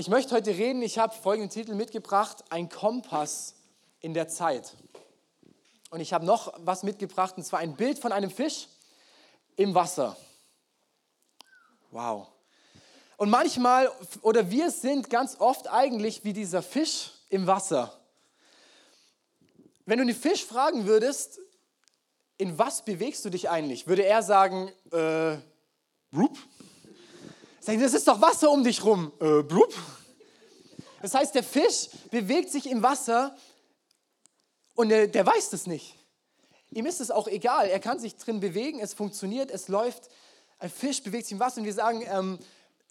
Ich möchte heute reden, ich habe folgenden Titel mitgebracht, ein Kompass in der Zeit. Und ich habe noch was mitgebracht, und zwar ein Bild von einem Fisch im Wasser. Wow. Und manchmal, oder wir sind ganz oft eigentlich wie dieser Fisch im Wasser. Wenn du den Fisch fragen würdest, in was bewegst du dich eigentlich, würde er sagen, äh. Sagen, das ist doch Wasser um dich rum. Äh, brup. Das heißt, der Fisch bewegt sich im Wasser und der, der weiß das nicht. Ihm ist es auch egal. Er kann sich drin bewegen, es funktioniert, es läuft. Ein Fisch bewegt sich im Wasser und wir sagen, ähm,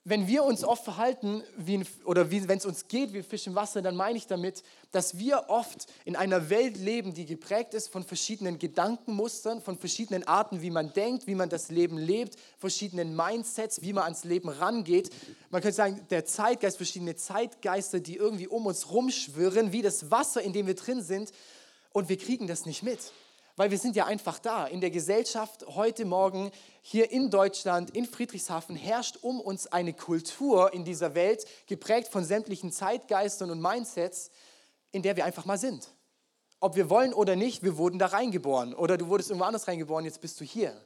wenn wir uns oft verhalten, wie oder wenn es uns geht wie Fisch im Wasser, dann meine ich damit, dass wir oft in einer Welt leben, die geprägt ist von verschiedenen Gedankenmustern, von verschiedenen Arten, wie man denkt, wie man das Leben lebt, verschiedenen Mindsets, wie man ans Leben rangeht. Man könnte sagen, der Zeitgeist, verschiedene Zeitgeister, die irgendwie um uns rumschwirren, wie das Wasser, in dem wir drin sind, und wir kriegen das nicht mit weil wir sind ja einfach da. In der Gesellschaft heute Morgen hier in Deutschland, in Friedrichshafen, herrscht um uns eine Kultur in dieser Welt, geprägt von sämtlichen Zeitgeistern und Mindsets, in der wir einfach mal sind. Ob wir wollen oder nicht, wir wurden da reingeboren. Oder du wurdest irgendwo anders reingeboren, jetzt bist du hier.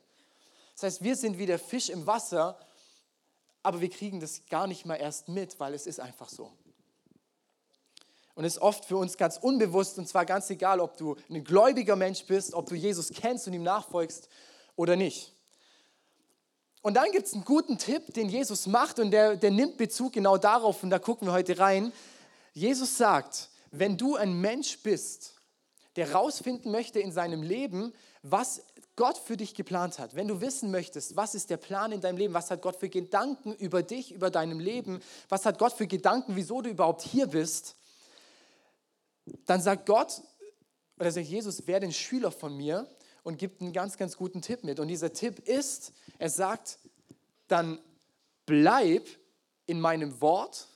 Das heißt, wir sind wie der Fisch im Wasser, aber wir kriegen das gar nicht mal erst mit, weil es ist einfach so und ist oft für uns ganz unbewusst und zwar ganz egal, ob du ein gläubiger Mensch bist, ob du Jesus kennst und ihm nachfolgst oder nicht. Und dann gibt es einen guten Tipp, den Jesus macht und der, der nimmt Bezug genau darauf und da gucken wir heute rein. Jesus sagt, wenn du ein Mensch bist, der rausfinden möchte in seinem Leben, was Gott für dich geplant hat, wenn du wissen möchtest, was ist der Plan in deinem Leben, was hat Gott für Gedanken über dich, über deinem Leben, was hat Gott für Gedanken, wieso du überhaupt hier bist, dann sagt Gott, oder sagt Jesus, werde ein Schüler von mir und gibt einen ganz, ganz guten Tipp mit. Und dieser Tipp ist, er sagt, dann bleib in meinem Wort.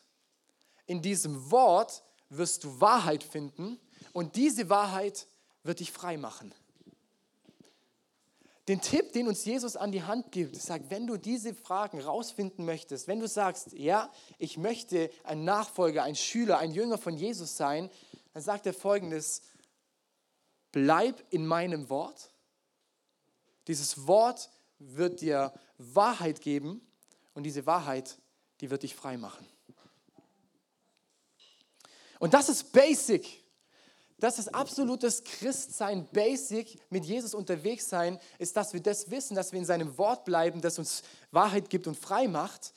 In diesem Wort wirst du Wahrheit finden und diese Wahrheit wird dich frei machen. Den Tipp, den uns Jesus an die Hand gibt, sagt, wenn du diese Fragen rausfinden möchtest, wenn du sagst, ja, ich möchte ein Nachfolger, ein Schüler, ein Jünger von Jesus sein, dann sagt er folgendes, bleib in meinem Wort. Dieses Wort wird dir Wahrheit geben und diese Wahrheit, die wird dich frei machen. Und das ist basic. Das ist absolutes Christsein, basic, mit Jesus unterwegs sein, ist, dass wir das wissen, dass wir in seinem Wort bleiben, das uns Wahrheit gibt und frei macht.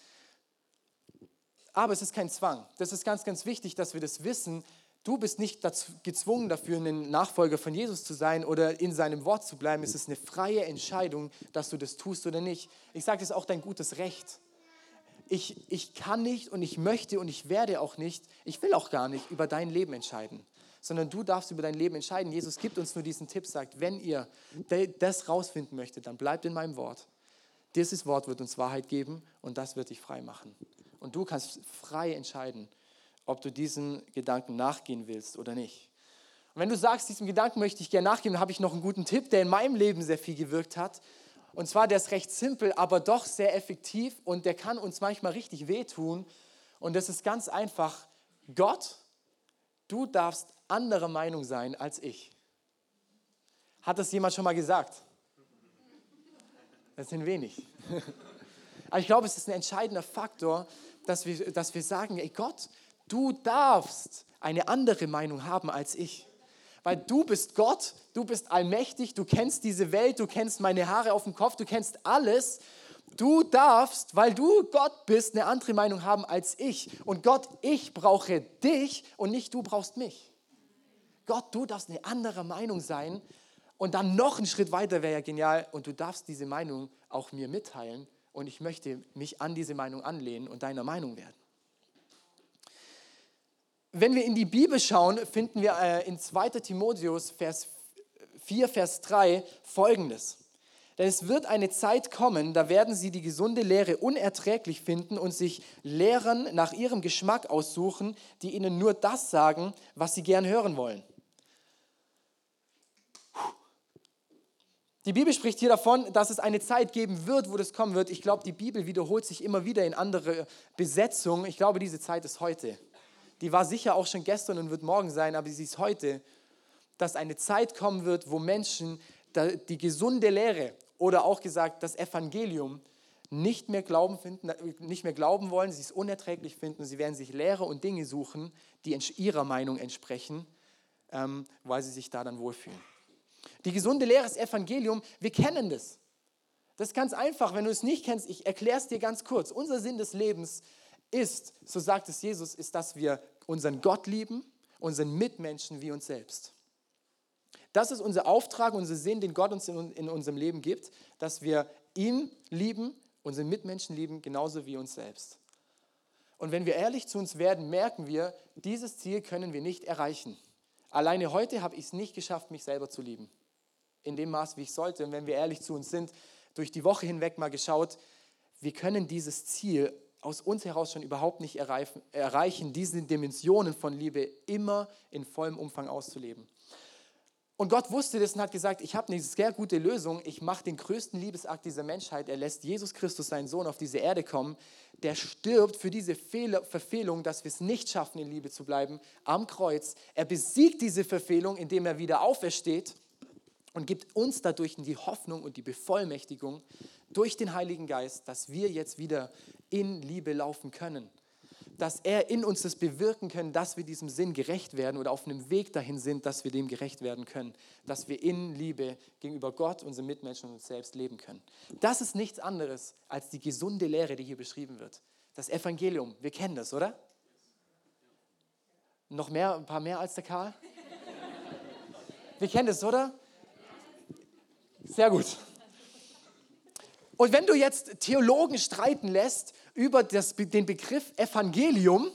Aber es ist kein Zwang. Das ist ganz, ganz wichtig, dass wir das wissen, Du bist nicht dazu, gezwungen dafür, ein Nachfolger von Jesus zu sein oder in seinem Wort zu bleiben. Es ist eine freie Entscheidung, dass du das tust oder nicht. Ich sage, das ist auch dein gutes Recht. Ich, ich kann nicht und ich möchte und ich werde auch nicht, ich will auch gar nicht über dein Leben entscheiden, sondern du darfst über dein Leben entscheiden. Jesus gibt uns nur diesen Tipp, sagt, wenn ihr das rausfinden möchtet, dann bleibt in meinem Wort. Dieses Wort wird uns Wahrheit geben und das wird dich frei machen. Und du kannst frei entscheiden, ob du diesen Gedanken nachgehen willst oder nicht. Und wenn du sagst, diesem Gedanken möchte ich gerne nachgehen, dann habe ich noch einen guten Tipp, der in meinem Leben sehr viel gewirkt hat. Und zwar, der ist recht simpel, aber doch sehr effektiv und der kann uns manchmal richtig wehtun. Und das ist ganz einfach. Gott, du darfst anderer Meinung sein als ich. Hat das jemand schon mal gesagt? Das sind wenig. Aber ich glaube, es ist ein entscheidender Faktor, dass wir, dass wir sagen, ey Gott, Du darfst eine andere Meinung haben als ich. Weil du bist Gott, du bist allmächtig, du kennst diese Welt, du kennst meine Haare auf dem Kopf, du kennst alles. Du darfst, weil du Gott bist, eine andere Meinung haben als ich. Und Gott, ich brauche dich und nicht du brauchst mich. Gott, du darfst eine andere Meinung sein. Und dann noch einen Schritt weiter wäre ja genial. Und du darfst diese Meinung auch mir mitteilen. Und ich möchte mich an diese Meinung anlehnen und deiner Meinung werden. Wenn wir in die Bibel schauen, finden wir äh, in 2 Timotheus Vers 4, Vers 3 folgendes. Denn es wird eine Zeit kommen, da werden sie die gesunde Lehre unerträglich finden und sich Lehren nach ihrem Geschmack aussuchen, die ihnen nur das sagen, was sie gern hören wollen. Die Bibel spricht hier davon, dass es eine Zeit geben wird, wo das kommen wird. Ich glaube, die Bibel wiederholt sich immer wieder in andere Besetzungen. Ich glaube, diese Zeit ist heute. Die war sicher auch schon gestern und wird morgen sein, aber sie ist heute, dass eine Zeit kommen wird, wo Menschen die gesunde Lehre oder auch gesagt das Evangelium nicht mehr glauben finden, nicht mehr glauben wollen, sie es unerträglich finden, sie werden sich Lehre und Dinge suchen, die ihrer Meinung entsprechen, ähm, weil sie sich da dann wohlfühlen. Die gesunde Lehre ist Evangelium, wir kennen das. Das ist ganz einfach, wenn du es nicht kennst, ich erkläre es dir ganz kurz. Unser Sinn des Lebens ist, so sagt es Jesus, ist, dass wir unseren Gott lieben, unseren Mitmenschen wie uns selbst. Das ist unser Auftrag, unser Sinn, den Gott uns in, in unserem Leben gibt, dass wir ihn lieben, unseren Mitmenschen lieben, genauso wie uns selbst. Und wenn wir ehrlich zu uns werden, merken wir, dieses Ziel können wir nicht erreichen. Alleine heute habe ich es nicht geschafft, mich selber zu lieben. In dem Maß, wie ich sollte. Und wenn wir ehrlich zu uns sind, durch die Woche hinweg mal geschaut, wir können dieses Ziel aus uns heraus schon überhaupt nicht erreichen, diese Dimensionen von Liebe immer in vollem Umfang auszuleben. Und Gott wusste das und hat gesagt, ich habe eine sehr gute Lösung. Ich mache den größten Liebesakt dieser Menschheit. Er lässt Jesus Christus, seinen Sohn, auf diese Erde kommen. Der stirbt für diese Fehler, Verfehlung, dass wir es nicht schaffen, in Liebe zu bleiben, am Kreuz. Er besiegt diese Verfehlung, indem er wieder aufersteht und gibt uns dadurch die Hoffnung und die Bevollmächtigung durch den Heiligen Geist, dass wir jetzt wieder in Liebe laufen können dass er in uns das bewirken können, dass wir diesem Sinn gerecht werden oder auf einem Weg dahin sind, dass wir dem gerecht werden können, dass wir in Liebe gegenüber Gott, unseren Mitmenschen und uns selbst leben können. Das ist nichts anderes als die gesunde Lehre, die hier beschrieben wird. Das Evangelium, wir kennen das, oder? Noch mehr, ein paar mehr als der Karl? Wir kennen das, oder? Sehr gut. Und wenn du jetzt Theologen streiten lässt über das, den Begriff Evangelium,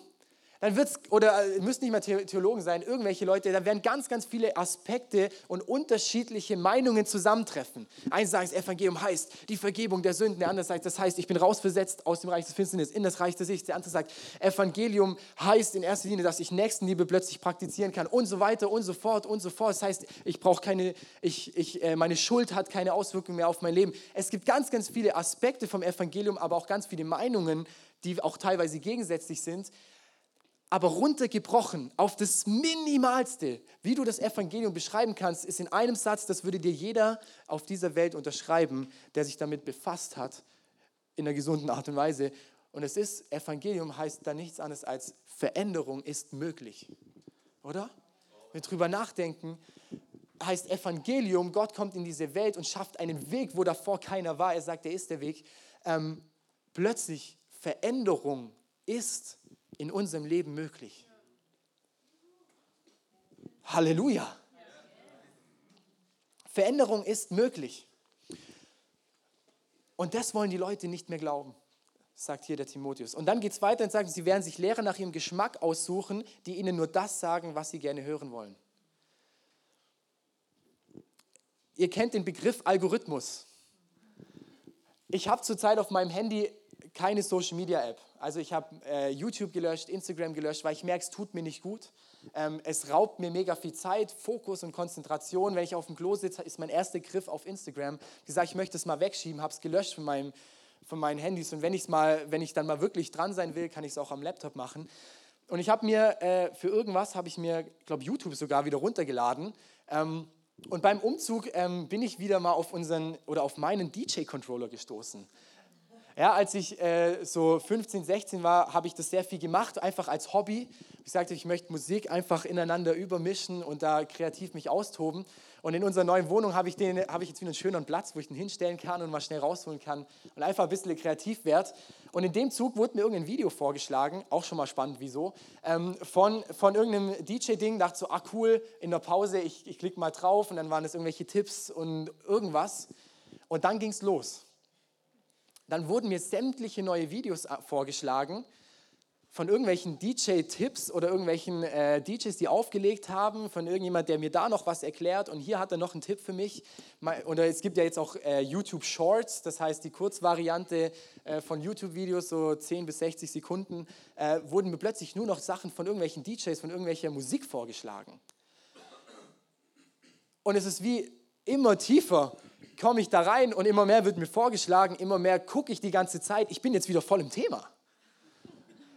dann wird es, oder äh, müssen nicht mal Theologen sein, irgendwelche Leute, da werden ganz, ganz viele Aspekte und unterschiedliche Meinungen zusammentreffen. Einer sagt, das Evangelium heißt die Vergebung der Sünden, der andere sagt, das heißt, ich bin rausversetzt aus dem Reich des Finsternis in das Reich des Lichts. Der andere sagt, Evangelium heißt in erster Linie, dass ich Nächstenliebe plötzlich praktizieren kann und so weiter und so fort und so fort. Das heißt, ich brauche keine, ich, ich, äh, meine Schuld hat keine Auswirkungen mehr auf mein Leben. Es gibt ganz, ganz viele Aspekte vom Evangelium, aber auch ganz viele Meinungen, die auch teilweise gegensätzlich sind aber runtergebrochen auf das Minimalste, wie du das Evangelium beschreiben kannst, ist in einem Satz, das würde dir jeder auf dieser Welt unterschreiben, der sich damit befasst hat, in einer gesunden Art und Weise. Und es ist, Evangelium heißt da nichts anderes als Veränderung ist möglich. Oder? Wenn wir drüber nachdenken, heißt Evangelium, Gott kommt in diese Welt und schafft einen Weg, wo davor keiner war. Er sagt, er ist der Weg. Ähm, plötzlich Veränderung ist möglich in unserem Leben möglich. Halleluja. Veränderung ist möglich. Und das wollen die Leute nicht mehr glauben, sagt hier der Timotheus. Und dann geht es weiter und sagt, sie werden sich Lehrer nach ihrem Geschmack aussuchen, die ihnen nur das sagen, was sie gerne hören wollen. Ihr kennt den Begriff Algorithmus. Ich habe zurzeit auf meinem Handy keine Social Media App. Also ich habe äh, YouTube gelöscht, Instagram gelöscht, weil ich merke, es tut mir nicht gut. Ähm, es raubt mir mega viel Zeit, Fokus und Konzentration. Wenn ich auf dem Klo sitze, ist mein erster Griff auf Instagram. Ich gesagt, ich möchte es mal wegschieben, habe es gelöscht von, meinem, von meinen Handys. Und wenn, ich's mal, wenn ich dann mal wirklich dran sein will, kann ich es auch am Laptop machen. Und ich habe mir äh, für irgendwas, habe ich mir, glaube YouTube sogar wieder runtergeladen. Ähm, und beim Umzug ähm, bin ich wieder mal auf unseren oder auf meinen DJ-Controller gestoßen. Ja, als ich äh, so 15, 16 war, habe ich das sehr viel gemacht, einfach als Hobby. Ich sagte, ich möchte Musik einfach ineinander übermischen und da kreativ mich austoben. Und in unserer neuen Wohnung habe ich, habe ich jetzt wieder einen schönen Platz, wo ich den hinstellen kann und mal schnell rausholen kann und einfach ein bisschen kreativ werde. Und in dem Zug wurde mir irgendein Video vorgeschlagen, auch schon mal spannend, wieso, ähm, von, von irgendeinem DJ-Ding. Dachte so, ah cool, in der Pause, ich, ich klicke mal drauf und dann waren es irgendwelche Tipps und irgendwas. Und dann ging es los dann wurden mir sämtliche neue Videos äh, vorgeschlagen von irgendwelchen DJ-Tipps oder irgendwelchen äh, DJs, die aufgelegt haben, von irgendjemand, der mir da noch was erklärt und hier hat er noch einen Tipp für mich. Oder es gibt ja jetzt auch äh, YouTube Shorts, das heißt die Kurzvariante äh, von YouTube-Videos, so 10 bis 60 Sekunden, äh, wurden mir plötzlich nur noch Sachen von irgendwelchen DJs, von irgendwelcher Musik vorgeschlagen. Und es ist wie immer tiefer komme ich da rein und immer mehr wird mir vorgeschlagen, immer mehr gucke ich die ganze Zeit. Ich bin jetzt wieder voll im Thema.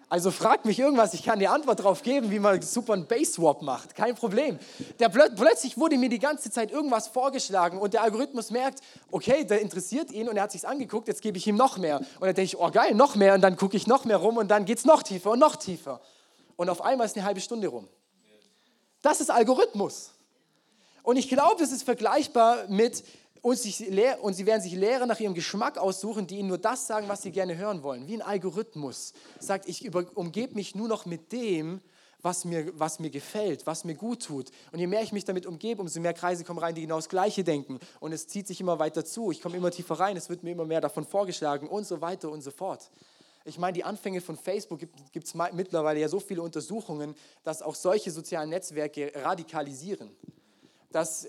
Also fragt mich irgendwas, ich kann die Antwort darauf geben, wie man super einen Base-Swap macht. Kein Problem. Der, plötzlich wurde mir die ganze Zeit irgendwas vorgeschlagen und der Algorithmus merkt, okay, der interessiert ihn und er hat sich angeguckt, jetzt gebe ich ihm noch mehr. Und dann denke ich, oh geil, noch mehr und dann gucke ich noch mehr rum und dann geht es noch tiefer und noch tiefer. Und auf einmal ist eine halbe Stunde rum. Das ist Algorithmus. Und ich glaube, es ist vergleichbar mit, und, sich, und sie werden sich Lehrer nach ihrem Geschmack aussuchen, die ihnen nur das sagen, was sie gerne hören wollen. Wie ein Algorithmus sagt, ich umgebe mich nur noch mit dem, was mir, was mir gefällt, was mir gut tut. Und je mehr ich mich damit umgebe, umso mehr Kreise kommen rein, die genau das Gleiche denken. Und es zieht sich immer weiter zu. Ich komme immer tiefer rein, es wird mir immer mehr davon vorgeschlagen und so weiter und so fort. Ich meine, die Anfänge von Facebook gibt es mittlerweile ja so viele Untersuchungen, dass auch solche sozialen Netzwerke radikalisieren. Dass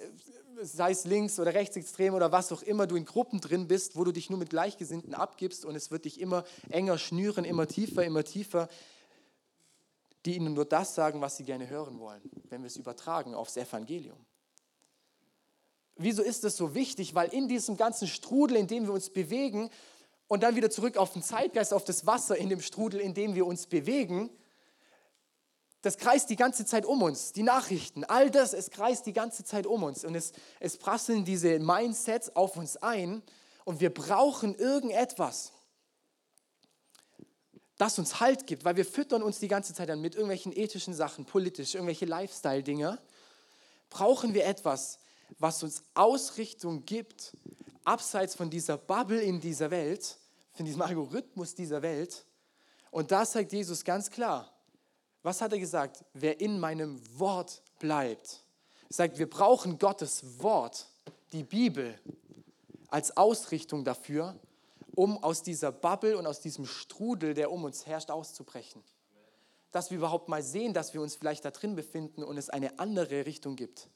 sei es links oder rechtsextrem oder was auch immer, du in Gruppen drin bist, wo du dich nur mit Gleichgesinnten abgibst und es wird dich immer enger schnüren, immer tiefer, immer tiefer, die ihnen nur das sagen, was sie gerne hören wollen, wenn wir es übertragen aufs Evangelium. Wieso ist das so wichtig? Weil in diesem ganzen Strudel, in dem wir uns bewegen und dann wieder zurück auf den Zeitgeist, auf das Wasser in dem Strudel, in dem wir uns bewegen, das kreist die ganze Zeit um uns. Die Nachrichten, all das, es kreist die ganze Zeit um uns. Und es, es prasseln diese Mindsets auf uns ein. Und wir brauchen irgendetwas, das uns Halt gibt, weil wir füttern uns die ganze Zeit dann mit irgendwelchen ethischen Sachen, politisch, irgendwelche Lifestyle-Dinge. Brauchen wir etwas, was uns Ausrichtung gibt, abseits von dieser Bubble in dieser Welt, von diesem Algorithmus dieser Welt. Und da sagt Jesus ganz klar, was hat er gesagt? Wer in meinem Wort bleibt. Er sagt, wir brauchen Gottes Wort, die Bibel, als Ausrichtung dafür, um aus dieser Bubble und aus diesem Strudel, der um uns herrscht, auszubrechen. Dass wir überhaupt mal sehen, dass wir uns vielleicht da drin befinden und es eine andere Richtung gibt.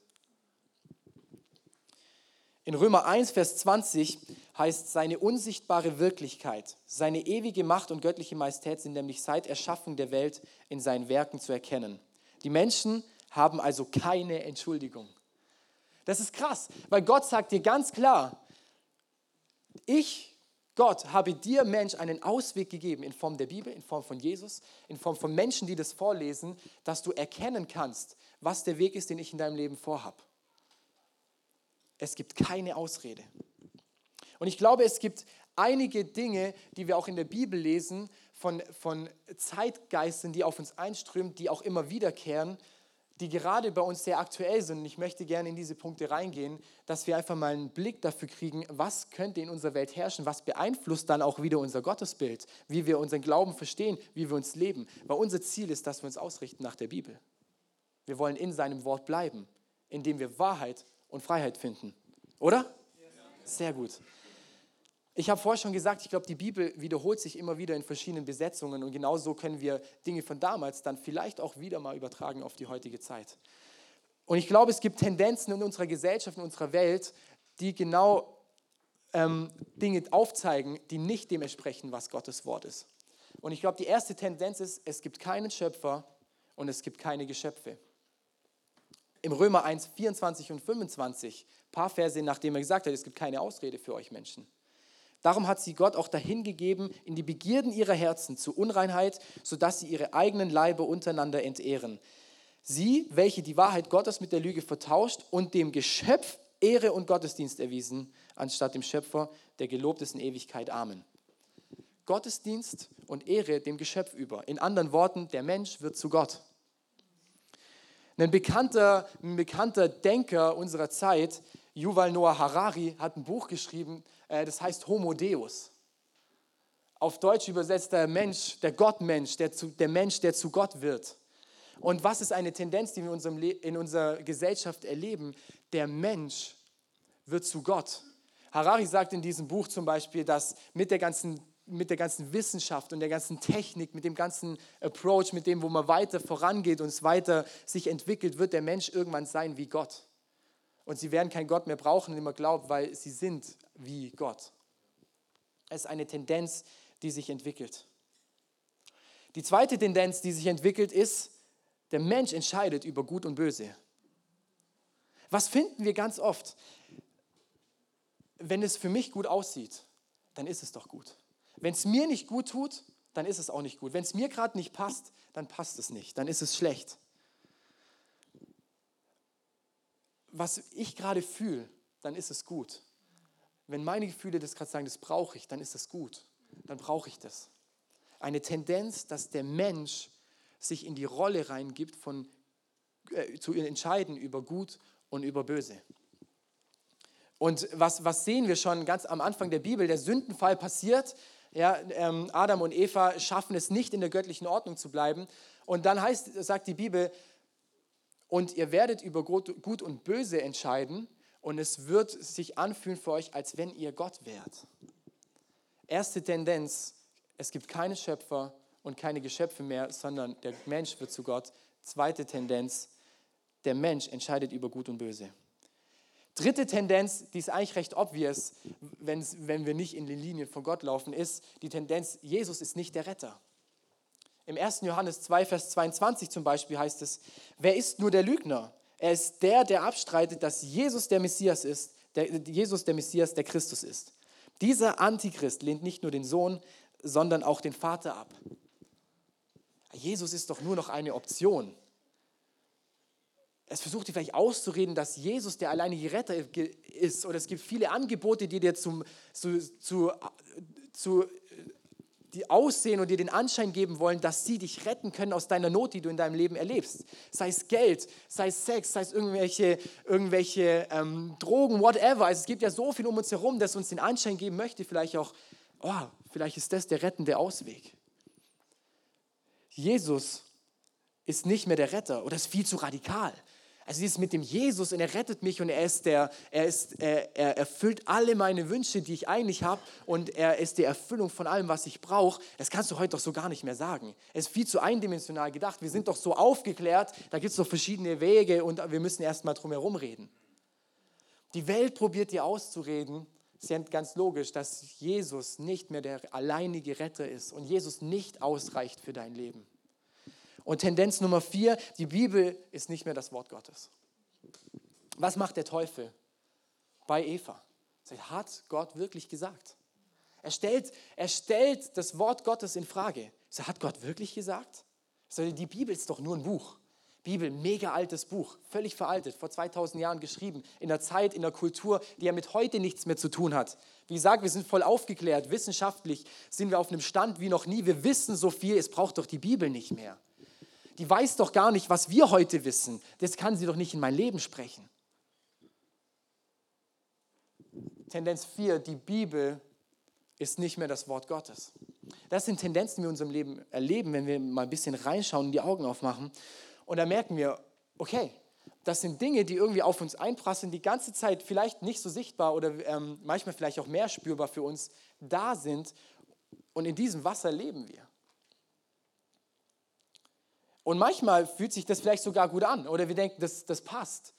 In Römer 1, Vers 20 heißt, seine unsichtbare Wirklichkeit, seine ewige Macht und göttliche Majestät sind nämlich seit Erschaffung der Welt in seinen Werken zu erkennen. Die Menschen haben also keine Entschuldigung. Das ist krass, weil Gott sagt dir ganz klar, ich, Gott, habe dir Mensch einen Ausweg gegeben in Form der Bibel, in Form von Jesus, in Form von Menschen, die das vorlesen, dass du erkennen kannst, was der Weg ist, den ich in deinem Leben vorhabe. Es gibt keine Ausrede. Und ich glaube, es gibt einige Dinge, die wir auch in der Bibel lesen, von, von Zeitgeistern, die auf uns einströmen, die auch immer wiederkehren, die gerade bei uns sehr aktuell sind. Und ich möchte gerne in diese Punkte reingehen, dass wir einfach mal einen Blick dafür kriegen, was könnte in unserer Welt herrschen, was beeinflusst dann auch wieder unser Gottesbild, wie wir unseren Glauben verstehen, wie wir uns leben. Weil unser Ziel ist, dass wir uns ausrichten nach der Bibel. Wir wollen in seinem Wort bleiben, indem wir Wahrheit und Freiheit finden. Oder? Sehr gut. Ich habe vorher schon gesagt, ich glaube, die Bibel wiederholt sich immer wieder in verschiedenen Besetzungen und genauso können wir Dinge von damals dann vielleicht auch wieder mal übertragen auf die heutige Zeit. Und ich glaube, es gibt Tendenzen in unserer Gesellschaft, in unserer Welt, die genau ähm, Dinge aufzeigen, die nicht dem entsprechen, was Gottes Wort ist. Und ich glaube, die erste Tendenz ist, es gibt keinen Schöpfer und es gibt keine Geschöpfe im Römer 1, 24 und 25, ein paar Verse, nachdem er gesagt hat, es gibt keine Ausrede für euch Menschen. Darum hat sie Gott auch dahingegeben in die Begierden ihrer Herzen zu Unreinheit, sodass sie ihre eigenen Leibe untereinander entehren. Sie, welche die Wahrheit Gottes mit der Lüge vertauscht und dem Geschöpf Ehre und Gottesdienst erwiesen, anstatt dem Schöpfer, der gelobt ist in Ewigkeit. Amen. Gottesdienst und Ehre dem Geschöpf über. In anderen Worten, der Mensch wird zu Gott. Ein bekannter, ein bekannter Denker unserer Zeit, Yuval Noah Harari, hat ein Buch geschrieben, äh, das heißt Homo Deus. Auf Deutsch übersetzt der Mensch, der Gottmensch, der, zu, der Mensch, der zu Gott wird. Und was ist eine Tendenz, die wir in, unserem in unserer Gesellschaft erleben? Der Mensch wird zu Gott. Harari sagt in diesem Buch zum Beispiel, dass mit der ganzen mit der ganzen Wissenschaft und der ganzen Technik, mit dem ganzen Approach, mit dem, wo man weiter vorangeht und es weiter sich entwickelt, wird der Mensch irgendwann sein wie Gott. Und sie werden keinen Gott mehr brauchen, den man glaubt, weil sie sind wie Gott. Es ist eine Tendenz, die sich entwickelt. Die zweite Tendenz, die sich entwickelt, ist, der Mensch entscheidet über Gut und Böse. Was finden wir ganz oft? wenn es für mich gut aussieht, dann ist es doch gut. Wenn es mir nicht gut tut, dann ist es auch nicht gut. Wenn es mir gerade nicht passt, dann passt es nicht, dann ist es schlecht. Was ich gerade fühle, dann ist es gut. Wenn meine Gefühle das gerade sagen, das brauche ich, dann ist es gut. Dann brauche ich das. Eine Tendenz, dass der Mensch sich in die Rolle reingibt, von, äh, zu entscheiden über gut und über böse. Und was, was sehen wir schon ganz am Anfang der Bibel? Der Sündenfall passiert. Ja, ähm, Adam und Eva schaffen es nicht, in der göttlichen Ordnung zu bleiben. Und dann heißt, sagt die Bibel, und ihr werdet über Gut und Böse entscheiden und es wird sich anfühlen für euch, als wenn ihr Gott wärt. Erste Tendenz, es gibt keine Schöpfer und keine Geschöpfe mehr, sondern der Mensch wird zu Gott. Zweite Tendenz, der Mensch entscheidet über Gut und Böse. Dritte Tendenz, die ist eigentlich recht obvious, wenn wir nicht in den Linien von Gott laufen, ist die Tendenz, Jesus ist nicht der Retter. Im 1. Johannes 2, Vers 22 zum Beispiel heißt es, wer ist nur der Lügner? Er ist der, der abstreitet, dass Jesus der Messias ist, der, Jesus der Messias, der Christus ist. Dieser Antichrist lehnt nicht nur den Sohn, sondern auch den Vater ab. Jesus ist doch nur noch eine Option es versucht dir vielleicht auszureden, dass Jesus der alleinige Retter ist. Oder es gibt viele Angebote, die dir zum, zu, zu, zu, die aussehen und dir den Anschein geben wollen, dass sie dich retten können aus deiner Not, die du in deinem Leben erlebst. Sei es Geld, sei es Sex, sei es irgendwelche, irgendwelche ähm, Drogen, whatever. Also es gibt ja so viel um uns herum, dass uns den Anschein geben möchte, vielleicht auch, oh, vielleicht ist das der rettende Ausweg. Jesus ist nicht mehr der Retter oder ist viel zu radikal. Also dieses mit dem Jesus und er rettet mich und er ist der, er ist, er, er erfüllt alle meine Wünsche, die ich eigentlich habe und er ist die Erfüllung von allem, was ich brauche. Das kannst du heute doch so gar nicht mehr sagen. Es ist viel zu eindimensional gedacht. Wir sind doch so aufgeklärt, da gibt es doch verschiedene Wege und wir müssen erst mal drum herum reden. Die Welt probiert dir auszureden, ist ganz logisch, dass Jesus nicht mehr der alleinige Retter ist und Jesus nicht ausreicht für dein Leben. Und Tendenz Nummer vier, die Bibel ist nicht mehr das Wort Gottes. Was macht der Teufel bei Eva? Hat Gott wirklich gesagt? Er stellt, er stellt das Wort Gottes in Frage. Hat Gott wirklich gesagt? Die Bibel ist doch nur ein Buch. Bibel, mega altes Buch, völlig veraltet, vor 2000 Jahren geschrieben, in der Zeit, in der Kultur, die ja mit heute nichts mehr zu tun hat. Wie gesagt, wir sind voll aufgeklärt, wissenschaftlich sind wir auf einem Stand wie noch nie. Wir wissen so viel, es braucht doch die Bibel nicht mehr die weiß doch gar nicht, was wir heute wissen. Das kann sie doch nicht in mein Leben sprechen. Tendenz 4, die Bibel ist nicht mehr das Wort Gottes. Das sind Tendenzen, die wir in unserem Leben erleben, wenn wir mal ein bisschen reinschauen und die Augen aufmachen. Und da merken wir, okay, das sind Dinge, die irgendwie auf uns einprasseln, die ganze Zeit vielleicht nicht so sichtbar oder ähm, manchmal vielleicht auch mehr spürbar für uns da sind. Und in diesem Wasser leben wir. Und manchmal fühlt sich das vielleicht sogar gut an oder wir denken, das, das passt.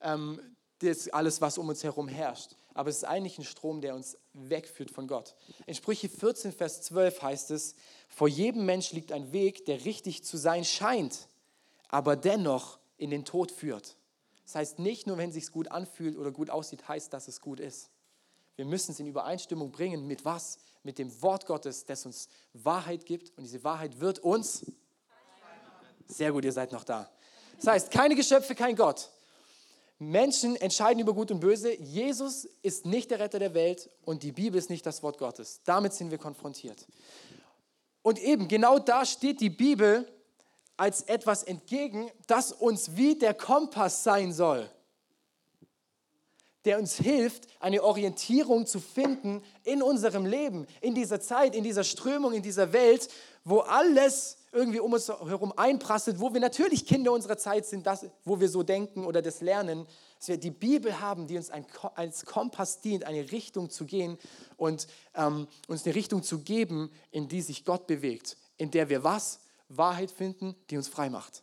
Ähm, das alles, was um uns herum herrscht. Aber es ist eigentlich ein Strom, der uns wegführt von Gott. In Sprüche 14, Vers 12 heißt es, vor jedem Mensch liegt ein Weg, der richtig zu sein scheint, aber dennoch in den Tod führt. Das heißt, nicht nur, wenn es sich gut anfühlt oder gut aussieht, heißt, dass es gut ist. Wir müssen es in Übereinstimmung bringen mit was? Mit dem Wort Gottes, das uns Wahrheit gibt. Und diese Wahrheit wird uns sehr gut, ihr seid noch da. Das heißt, keine Geschöpfe, kein Gott. Menschen entscheiden über Gut und Böse. Jesus ist nicht der Retter der Welt und die Bibel ist nicht das Wort Gottes. Damit sind wir konfrontiert. Und eben genau da steht die Bibel als etwas entgegen, das uns wie der Kompass sein soll, der uns hilft, eine Orientierung zu finden in unserem Leben, in dieser Zeit, in dieser Strömung, in dieser Welt, wo alles irgendwie um uns herum einprasselt, wo wir natürlich Kinder unserer Zeit sind, das, wo wir so denken oder das lernen, dass wir die Bibel haben, die uns als Kompass dient, eine Richtung zu gehen und ähm, uns eine Richtung zu geben, in die sich Gott bewegt, in der wir was? Wahrheit finden, die uns frei macht.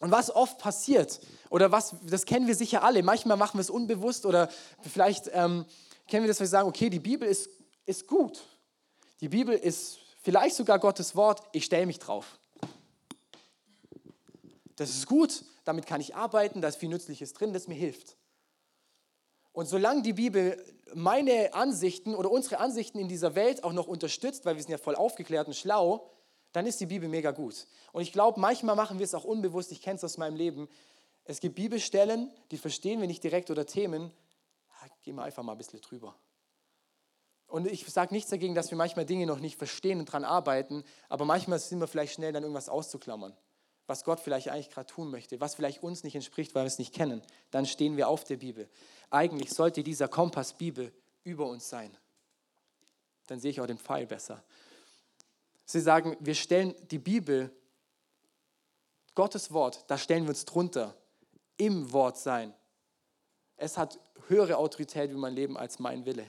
Und was oft passiert, oder was, das kennen wir sicher alle, manchmal machen wir es unbewusst oder vielleicht ähm, kennen wir das, wir sagen, okay, die Bibel ist, ist gut. Die Bibel ist vielleicht sogar Gottes Wort, ich stelle mich drauf. Das ist gut, damit kann ich arbeiten, da ist viel Nützliches drin, das mir hilft. Und solange die Bibel meine Ansichten oder unsere Ansichten in dieser Welt auch noch unterstützt, weil wir sind ja voll aufgeklärt und schlau, dann ist die Bibel mega gut. Und ich glaube, manchmal machen wir es auch unbewusst, ich kenne es aus meinem Leben. Es gibt Bibelstellen, die verstehen wir nicht direkt oder Themen, gehen wir einfach mal ein bisschen drüber. Und ich sage nichts dagegen, dass wir manchmal Dinge noch nicht verstehen und daran arbeiten, aber manchmal sind wir vielleicht schnell, dann irgendwas auszuklammern, was Gott vielleicht eigentlich gerade tun möchte, was vielleicht uns nicht entspricht, weil wir es nicht kennen. Dann stehen wir auf der Bibel. Eigentlich sollte dieser Kompass Bibel über uns sein. Dann sehe ich auch den Pfeil besser. Sie sagen, wir stellen die Bibel, Gottes Wort, da stellen wir uns drunter, im Wort sein. Es hat höhere Autorität wie mein Leben als mein Wille.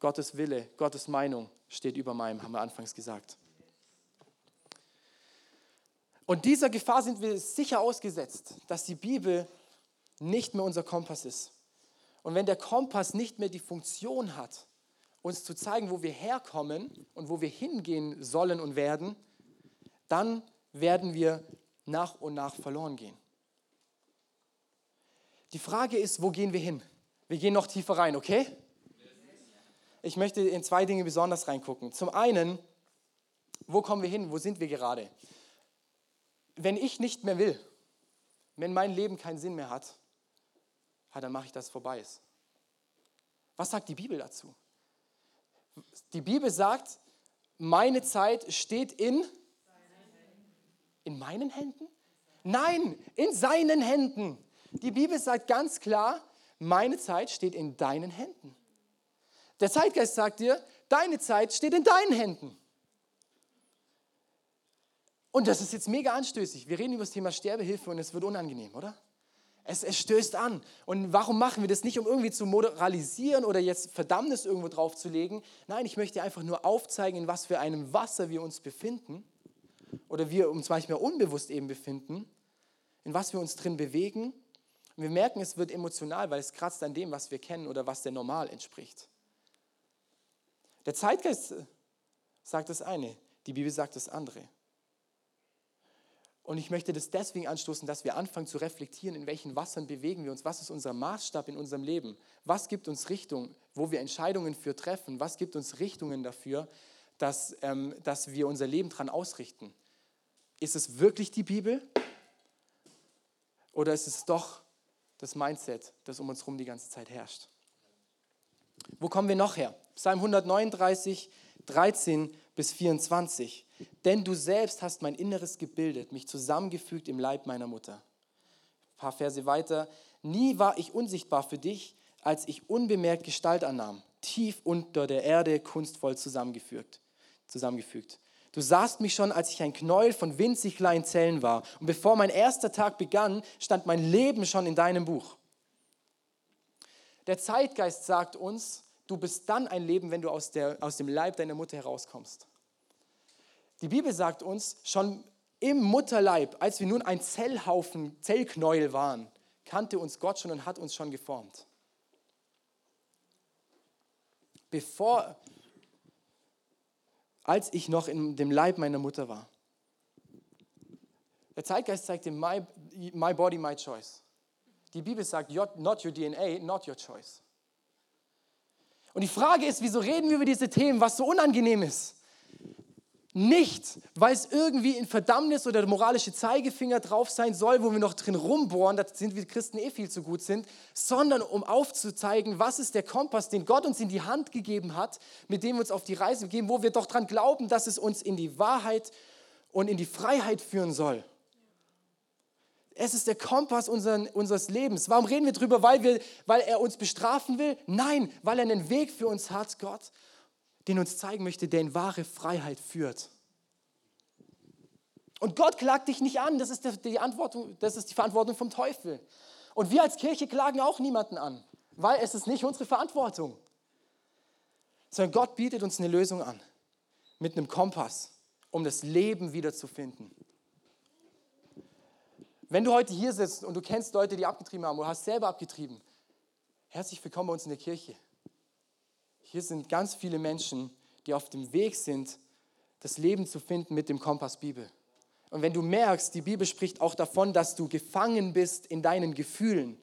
Gottes Wille, Gottes Meinung steht über meinem, haben wir anfangs gesagt. Und dieser Gefahr sind wir sicher ausgesetzt, dass die Bibel nicht mehr unser Kompass ist. Und wenn der Kompass nicht mehr die Funktion hat, uns zu zeigen, wo wir herkommen und wo wir hingehen sollen und werden, dann werden wir nach und nach verloren gehen. Die Frage ist, wo gehen wir hin? Wir gehen noch tiefer rein, okay? Ich möchte in zwei Dinge besonders reingucken. Zum einen, wo kommen wir hin? Wo sind wir gerade? Wenn ich nicht mehr will, wenn mein Leben keinen Sinn mehr hat, dann mache ich, dass es vorbei ist. Was sagt die Bibel dazu? Die Bibel sagt, meine Zeit steht in, in meinen Händen? Nein, in seinen Händen. Die Bibel sagt ganz klar, meine Zeit steht in deinen Händen. Der Zeitgeist sagt dir, deine Zeit steht in deinen Händen. Und das ist jetzt mega anstößig. Wir reden über das Thema Sterbehilfe und es wird unangenehm, oder? Es, es stößt an. Und warum machen wir das nicht, um irgendwie zu moralisieren oder jetzt Verdammnis irgendwo draufzulegen? Nein, ich möchte einfach nur aufzeigen, in was für einem Wasser wir uns befinden oder wir uns manchmal unbewusst eben befinden, in was wir uns drin bewegen. Und wir merken, es wird emotional, weil es kratzt an dem, was wir kennen oder was der Normal entspricht. Der Zeitgeist sagt das eine, die Bibel sagt das andere. Und ich möchte das deswegen anstoßen, dass wir anfangen zu reflektieren, in welchen Wassern bewegen wir uns, was ist unser Maßstab in unserem Leben, was gibt uns Richtung, wo wir Entscheidungen für treffen, was gibt uns Richtungen dafür, dass, ähm, dass wir unser Leben daran ausrichten. Ist es wirklich die Bibel oder ist es doch das Mindset, das um uns herum die ganze Zeit herrscht? Wo kommen wir noch her? Psalm 139, 13 bis 24. Denn du selbst hast mein Inneres gebildet, mich zusammengefügt im Leib meiner Mutter. Ein paar Verse weiter. Nie war ich unsichtbar für dich, als ich unbemerkt Gestalt annahm, tief unter der Erde kunstvoll zusammengefügt. zusammengefügt. Du sahst mich schon, als ich ein Knäuel von winzig kleinen Zellen war. Und bevor mein erster Tag begann, stand mein Leben schon in deinem Buch. Der Zeitgeist sagt uns, du bist dann ein Leben, wenn du aus, der, aus dem Leib deiner Mutter herauskommst. Die Bibel sagt uns, schon im Mutterleib, als wir nun ein Zellhaufen, Zellknäuel waren, kannte uns Gott schon und hat uns schon geformt. Bevor, als ich noch in dem Leib meiner Mutter war. Der Zeitgeist zeigt dir, my, my body, my choice. Die Bibel sagt, not your DNA, not your choice. Und die Frage ist, wieso reden wir über diese Themen, was so unangenehm ist? Nicht, weil es irgendwie in Verdammnis oder moralische Zeigefinger drauf sein soll, wo wir noch drin rumbohren, da sind wir Christen eh viel zu gut sind, sondern um aufzuzeigen, was ist der Kompass, den Gott uns in die Hand gegeben hat, mit dem wir uns auf die Reise begeben, wo wir doch dran glauben, dass es uns in die Wahrheit und in die Freiheit führen soll. Es ist der Kompass unseren, unseres Lebens. Warum reden wir darüber? Weil, wir, weil er uns bestrafen will? Nein, weil er einen Weg für uns hat, Gott, den uns zeigen möchte, der in wahre Freiheit führt. Und Gott klagt dich nicht an, das ist die, Antwortung, das ist die Verantwortung vom Teufel. Und wir als Kirche klagen auch niemanden an, weil es ist nicht unsere Verantwortung. Sondern Gott bietet uns eine Lösung an, mit einem Kompass, um das Leben wiederzufinden. Wenn du heute hier sitzt und du kennst Leute, die abgetrieben haben oder hast selber abgetrieben, herzlich willkommen bei uns in der Kirche. Hier sind ganz viele Menschen, die auf dem Weg sind, das Leben zu finden mit dem Kompass Bibel. Und wenn du merkst, die Bibel spricht auch davon, dass du gefangen bist in deinen Gefühlen,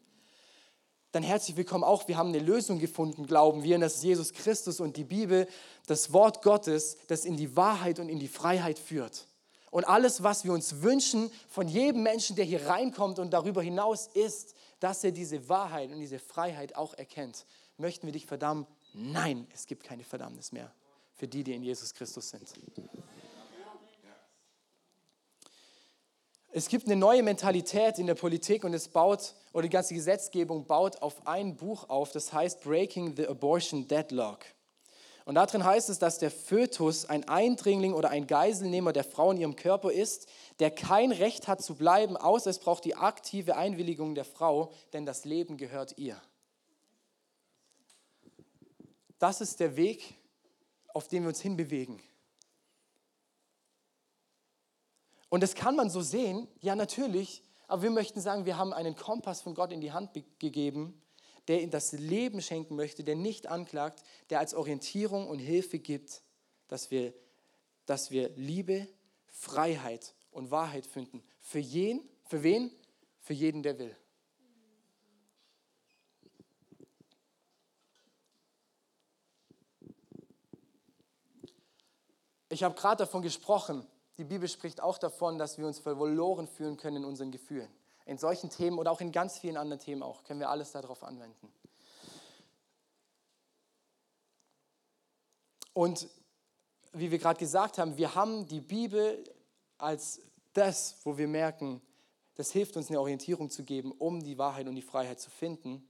dann herzlich willkommen auch. Wir haben eine Lösung gefunden, glauben wir, und das ist Jesus Christus und die Bibel, das Wort Gottes, das in die Wahrheit und in die Freiheit führt. Und alles, was wir uns wünschen von jedem Menschen, der hier reinkommt und darüber hinaus ist, dass er diese Wahrheit und diese Freiheit auch erkennt. Möchten wir dich verdammen? Nein, es gibt keine Verdammnis mehr für die, die in Jesus Christus sind. Es gibt eine neue Mentalität in der Politik und es baut, oder die ganze Gesetzgebung baut auf ein Buch auf, das heißt Breaking the Abortion Deadlock. Und darin heißt es, dass der Fötus ein Eindringling oder ein Geiselnehmer der Frau in ihrem Körper ist, der kein Recht hat zu bleiben, außer es braucht die aktive Einwilligung der Frau, denn das Leben gehört ihr. Das ist der Weg, auf dem wir uns hinbewegen. Und das kann man so sehen, ja natürlich, aber wir möchten sagen, wir haben einen Kompass von Gott in die Hand gegeben, der ihm das Leben schenken möchte, der nicht anklagt, der als Orientierung und Hilfe gibt, dass wir, dass wir Liebe, Freiheit und Wahrheit finden. Für jeden, für wen? Für jeden, der will. Ich habe gerade davon gesprochen, die Bibel spricht auch davon, dass wir uns verloren fühlen können in unseren Gefühlen. In solchen Themen oder auch in ganz vielen anderen Themen auch, können wir alles darauf anwenden. Und wie wir gerade gesagt haben, wir haben die Bibel als das, wo wir merken, das hilft uns eine Orientierung zu geben, um die Wahrheit und die Freiheit zu finden.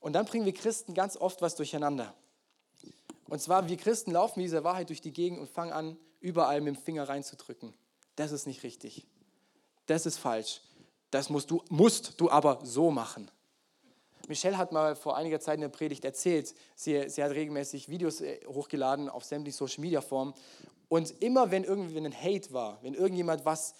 Und dann bringen wir Christen ganz oft was durcheinander. Und zwar, wir Christen laufen mit dieser Wahrheit durch die Gegend und fangen an, überall mit dem Finger reinzudrücken. Das ist nicht richtig. Das ist falsch. Das musst du, musst du aber so machen. Michelle hat mal vor einiger Zeit in der Predigt erzählt, sie, sie hat regelmäßig Videos äh, hochgeladen auf sämtlichen Social Media Formen. Und immer wenn irgendwie ein Hate war, wenn irgendjemand was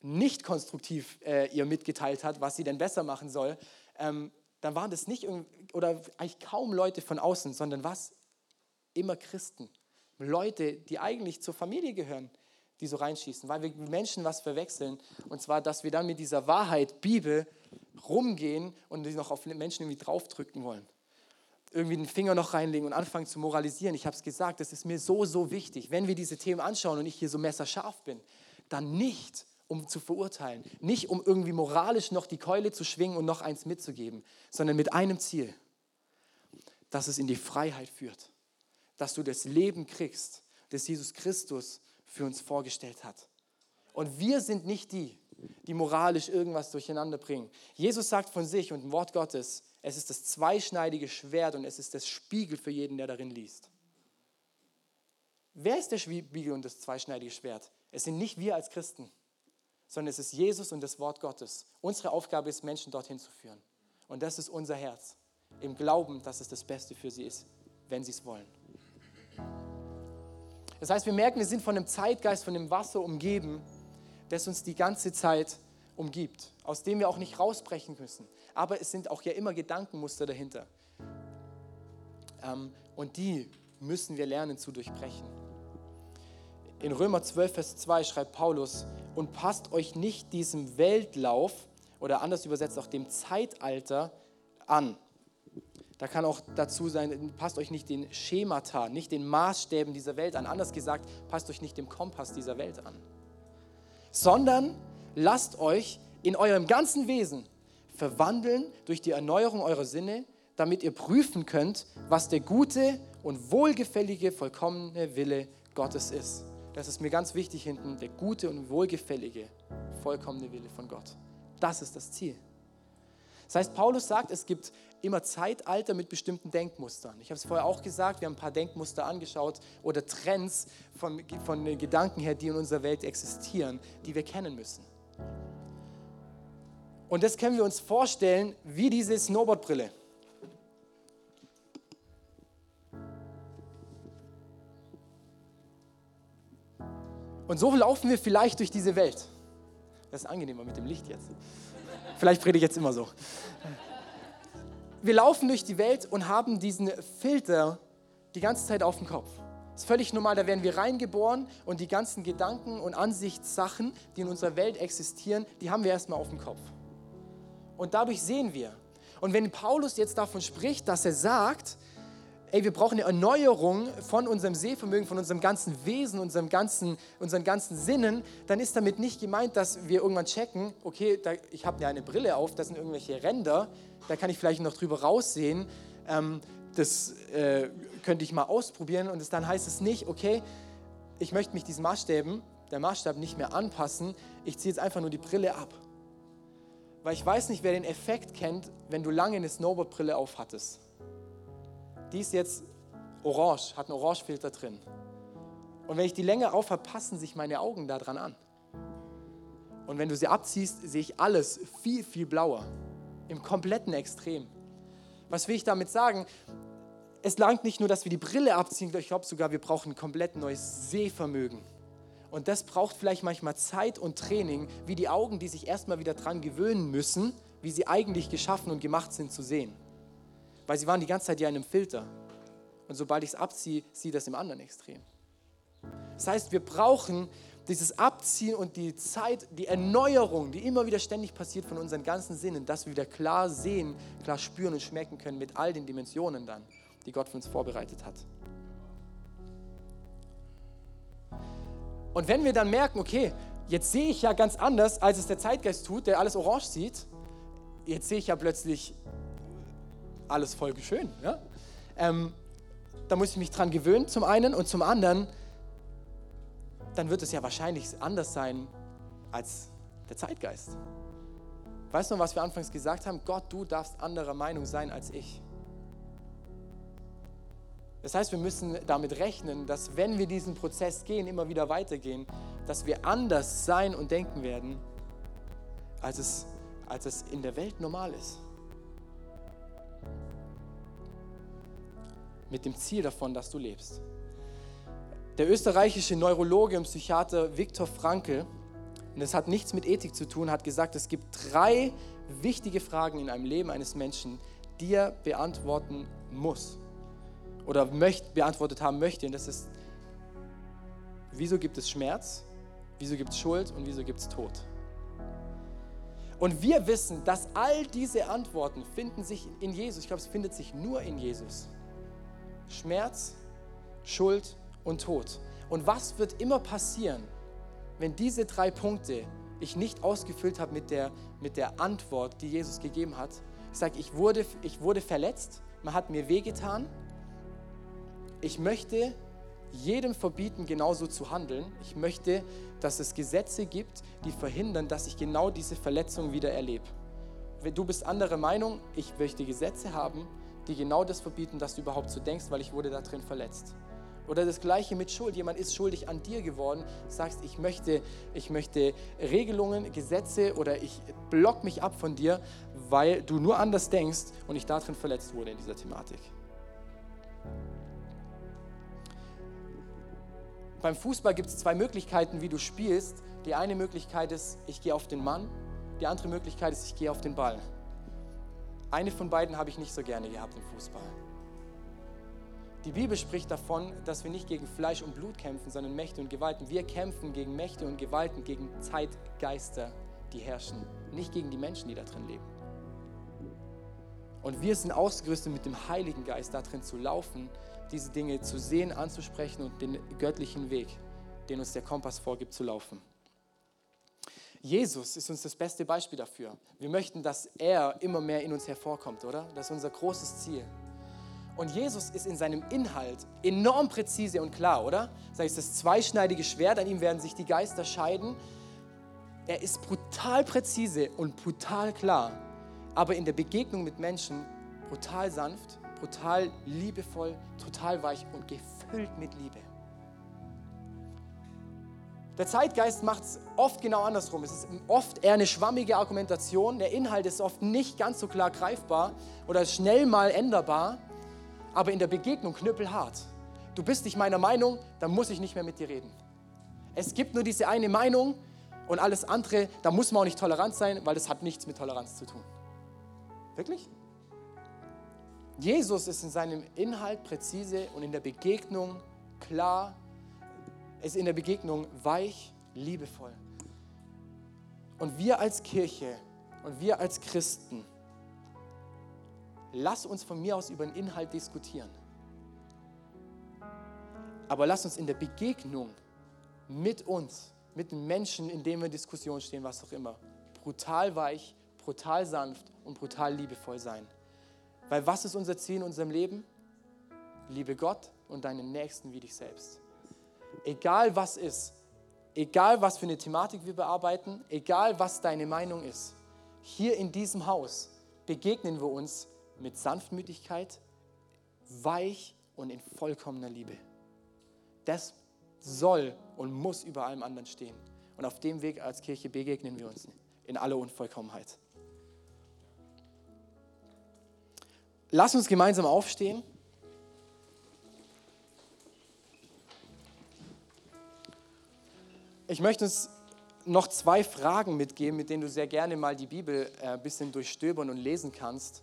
nicht konstruktiv äh, ihr mitgeteilt hat, was sie denn besser machen soll, ähm, dann waren das nicht oder eigentlich kaum Leute von außen, sondern was? Immer Christen. Leute, die eigentlich zur Familie gehören, die so reinschießen, weil wir Menschen was verwechseln. Und zwar, dass wir dann mit dieser Wahrheit, Bibel, rumgehen und die noch auf Menschen irgendwie draufdrücken wollen. Irgendwie den Finger noch reinlegen und anfangen zu moralisieren. Ich habe es gesagt, das ist mir so, so wichtig. Wenn wir diese Themen anschauen und ich hier so messerscharf bin, dann nicht, um zu verurteilen, nicht um irgendwie moralisch noch die Keule zu schwingen und noch eins mitzugeben, sondern mit einem Ziel, dass es in die Freiheit führt dass du das Leben kriegst, das Jesus Christus für uns vorgestellt hat. Und wir sind nicht die, die moralisch irgendwas durcheinander bringen. Jesus sagt von sich und im Wort Gottes, es ist das zweischneidige Schwert und es ist das Spiegel für jeden, der darin liest. Wer ist der Spiegel und das zweischneidige Schwert? Es sind nicht wir als Christen, sondern es ist Jesus und das Wort Gottes. Unsere Aufgabe ist, Menschen dorthin zu führen. Und das ist unser Herz, im Glauben, dass es das Beste für sie ist, wenn sie es wollen. Das heißt, wir merken, wir sind von einem Zeitgeist, von dem Wasser umgeben, das uns die ganze Zeit umgibt, aus dem wir auch nicht rausbrechen müssen. Aber es sind auch ja immer Gedankenmuster dahinter. Ähm, und die müssen wir lernen zu durchbrechen. In Römer 12, Vers 2 schreibt Paulus, und passt euch nicht diesem Weltlauf oder anders übersetzt auch dem Zeitalter an. Da kann auch dazu sein, passt euch nicht den Schemata, nicht den Maßstäben dieser Welt an. Anders gesagt, passt euch nicht dem Kompass dieser Welt an. Sondern lasst euch in eurem ganzen Wesen verwandeln durch die Erneuerung eurer Sinne, damit ihr prüfen könnt, was der gute und wohlgefällige, vollkommene Wille Gottes ist. Das ist mir ganz wichtig hinten, der gute und wohlgefällige, vollkommene Wille von Gott. Das ist das Ziel. Das heißt, Paulus sagt, es gibt immer Zeitalter mit bestimmten Denkmustern. Ich habe es vorher auch gesagt, wir haben ein paar Denkmuster angeschaut oder Trends von, von den Gedanken her, die in unserer Welt existieren, die wir kennen müssen. Und das können wir uns vorstellen wie diese Snowboardbrille. Und so laufen wir vielleicht durch diese Welt. Das ist angenehmer mit dem Licht jetzt. Vielleicht predige ich jetzt immer so. Wir laufen durch die Welt und haben diesen Filter die ganze Zeit auf dem Kopf. Ist völlig normal, da werden wir reingeboren und die ganzen Gedanken und Ansichtssachen, die in unserer Welt existieren, die haben wir erstmal auf dem Kopf. Und dadurch sehen wir. Und wenn Paulus jetzt davon spricht, dass er sagt, ey, wir brauchen eine Erneuerung von unserem Sehvermögen, von unserem ganzen Wesen, unserem ganzen, unseren ganzen Sinnen, dann ist damit nicht gemeint, dass wir irgendwann checken, okay, da, ich habe eine Brille auf, da sind irgendwelche Ränder, da kann ich vielleicht noch drüber raussehen, ähm, das äh, könnte ich mal ausprobieren. Und es, dann heißt es nicht, okay, ich möchte mich diesen Maßstäben, der Maßstab nicht mehr anpassen, ich ziehe jetzt einfach nur die Brille ab. Weil ich weiß nicht, wer den Effekt kennt, wenn du lange eine Snowboardbrille aufhattest die ist jetzt orange, hat einen Orangefilter drin. Und wenn ich die länger aufhabe, passen sich meine Augen daran an. Und wenn du sie abziehst, sehe ich alles viel, viel blauer. Im kompletten Extrem. Was will ich damit sagen? Es langt nicht nur, dass wir die Brille abziehen, ich glaube sogar, wir brauchen ein komplett neues Sehvermögen. Und das braucht vielleicht manchmal Zeit und Training, wie die Augen, die sich erstmal wieder dran gewöhnen müssen, wie sie eigentlich geschaffen und gemacht sind zu sehen weil sie waren die ganze Zeit ja in einem Filter. Und sobald ich es abziehe, sieht das im anderen Extrem. Das heißt, wir brauchen dieses Abziehen und die Zeit, die Erneuerung, die immer wieder ständig passiert von unseren ganzen Sinnen, dass wir wieder klar sehen, klar spüren und schmecken können mit all den Dimensionen dann, die Gott für uns vorbereitet hat. Und wenn wir dann merken, okay, jetzt sehe ich ja ganz anders, als es der Zeitgeist tut, der alles orange sieht, jetzt sehe ich ja plötzlich alles voll schön. Ja? Ähm, da muss ich mich dran gewöhnen, zum einen. Und zum anderen, dann wird es ja wahrscheinlich anders sein als der Zeitgeist. Weißt du, was wir anfangs gesagt haben? Gott, du darfst anderer Meinung sein als ich. Das heißt, wir müssen damit rechnen, dass wenn wir diesen Prozess gehen, immer wieder weitergehen, dass wir anders sein und denken werden, als es, als es in der Welt normal ist. Mit dem Ziel davon, dass du lebst. Der österreichische Neurologe und Psychiater Viktor Frankl, und das hat nichts mit Ethik zu tun, hat gesagt, es gibt drei wichtige Fragen in einem Leben eines Menschen, die er beantworten muss oder möcht, beantwortet haben möchte. Und das ist, wieso gibt es Schmerz, wieso gibt es Schuld und wieso gibt es Tod? Und wir wissen, dass all diese Antworten finden sich in Jesus. Ich glaube, es findet sich nur in Jesus. Schmerz, Schuld und Tod. Und was wird immer passieren, wenn diese drei Punkte ich nicht ausgefüllt habe mit der, mit der Antwort, die Jesus gegeben hat? Ich sage, ich wurde, ich wurde verletzt, man hat mir wehgetan. Ich möchte jedem verbieten, genauso zu handeln. Ich möchte, dass es Gesetze gibt, die verhindern, dass ich genau diese Verletzung wieder erlebe. Du bist anderer Meinung, ich möchte Gesetze haben, die genau das verbieten, dass du überhaupt so denkst, weil ich wurde da drin verletzt. Oder das gleiche mit Schuld. Jemand ist schuldig an dir geworden, sagst, ich möchte, ich möchte Regelungen, Gesetze oder ich block mich ab von dir, weil du nur anders denkst und ich darin verletzt wurde in dieser Thematik. Beim Fußball gibt es zwei Möglichkeiten, wie du spielst. Die eine Möglichkeit ist, ich gehe auf den Mann. Die andere Möglichkeit ist, ich gehe auf den Ball. Eine von beiden habe ich nicht so gerne gehabt im Fußball. Die Bibel spricht davon, dass wir nicht gegen Fleisch und Blut kämpfen, sondern Mächte und Gewalten. Wir kämpfen gegen Mächte und Gewalten, gegen Zeitgeister, die herrschen, nicht gegen die Menschen, die da drin leben. Und wir sind ausgerüstet mit dem Heiligen Geist, da drin zu laufen, diese Dinge zu sehen, anzusprechen und den göttlichen Weg, den uns der Kompass vorgibt, zu laufen. Jesus ist uns das beste Beispiel dafür. Wir möchten, dass er immer mehr in uns hervorkommt, oder? Das ist unser großes Ziel. Und Jesus ist in seinem Inhalt enorm präzise und klar, oder? Das heißt, das zweischneidige Schwert, an ihm werden sich die Geister scheiden. Er ist brutal präzise und brutal klar, aber in der Begegnung mit Menschen brutal sanft, brutal liebevoll, total weich und gefüllt mit Liebe. Der Zeitgeist macht es oft genau andersrum. Es ist oft eher eine schwammige Argumentation. Der Inhalt ist oft nicht ganz so klar greifbar oder schnell mal änderbar, aber in der Begegnung knüppelhart. Du bist nicht meiner Meinung, dann muss ich nicht mehr mit dir reden. Es gibt nur diese eine Meinung und alles andere, da muss man auch nicht tolerant sein, weil das hat nichts mit Toleranz zu tun. Wirklich? Jesus ist in seinem Inhalt präzise und in der Begegnung klar ist in der Begegnung weich, liebevoll. Und wir als Kirche und wir als Christen lass uns von mir aus über den Inhalt diskutieren. Aber lass uns in der Begegnung mit uns, mit den Menschen, in denen wir in Diskussion stehen, was auch immer, brutal weich, brutal sanft und brutal liebevoll sein. Weil was ist unser Ziel in unserem Leben? Liebe Gott und deinen Nächsten wie dich selbst. Egal was ist, egal was für eine Thematik wir bearbeiten, egal was deine Meinung ist, hier in diesem Haus begegnen wir uns mit Sanftmütigkeit, weich und in vollkommener Liebe. Das soll und muss über allem anderen stehen. Und auf dem Weg als Kirche begegnen wir uns in aller Unvollkommenheit. Lass uns gemeinsam aufstehen. Ich möchte uns noch zwei Fragen mitgeben, mit denen du sehr gerne mal die Bibel äh, ein bisschen durchstöbern und lesen kannst.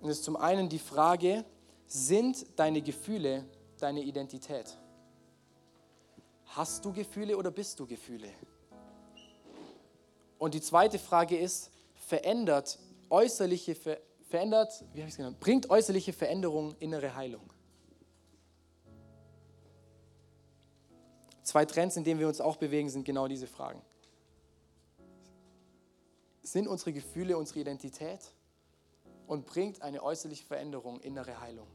Und das ist zum einen die Frage, sind deine Gefühle deine Identität? Hast du Gefühle oder bist du Gefühle? Und die zweite Frage ist, verändert äußerliche, verändert, wie habe ich es genannt, bringt äußerliche Veränderung innere Heilung? Zwei Trends, in denen wir uns auch bewegen, sind genau diese Fragen. Sind unsere Gefühle unsere Identität und bringt eine äußerliche Veränderung innere Heilung?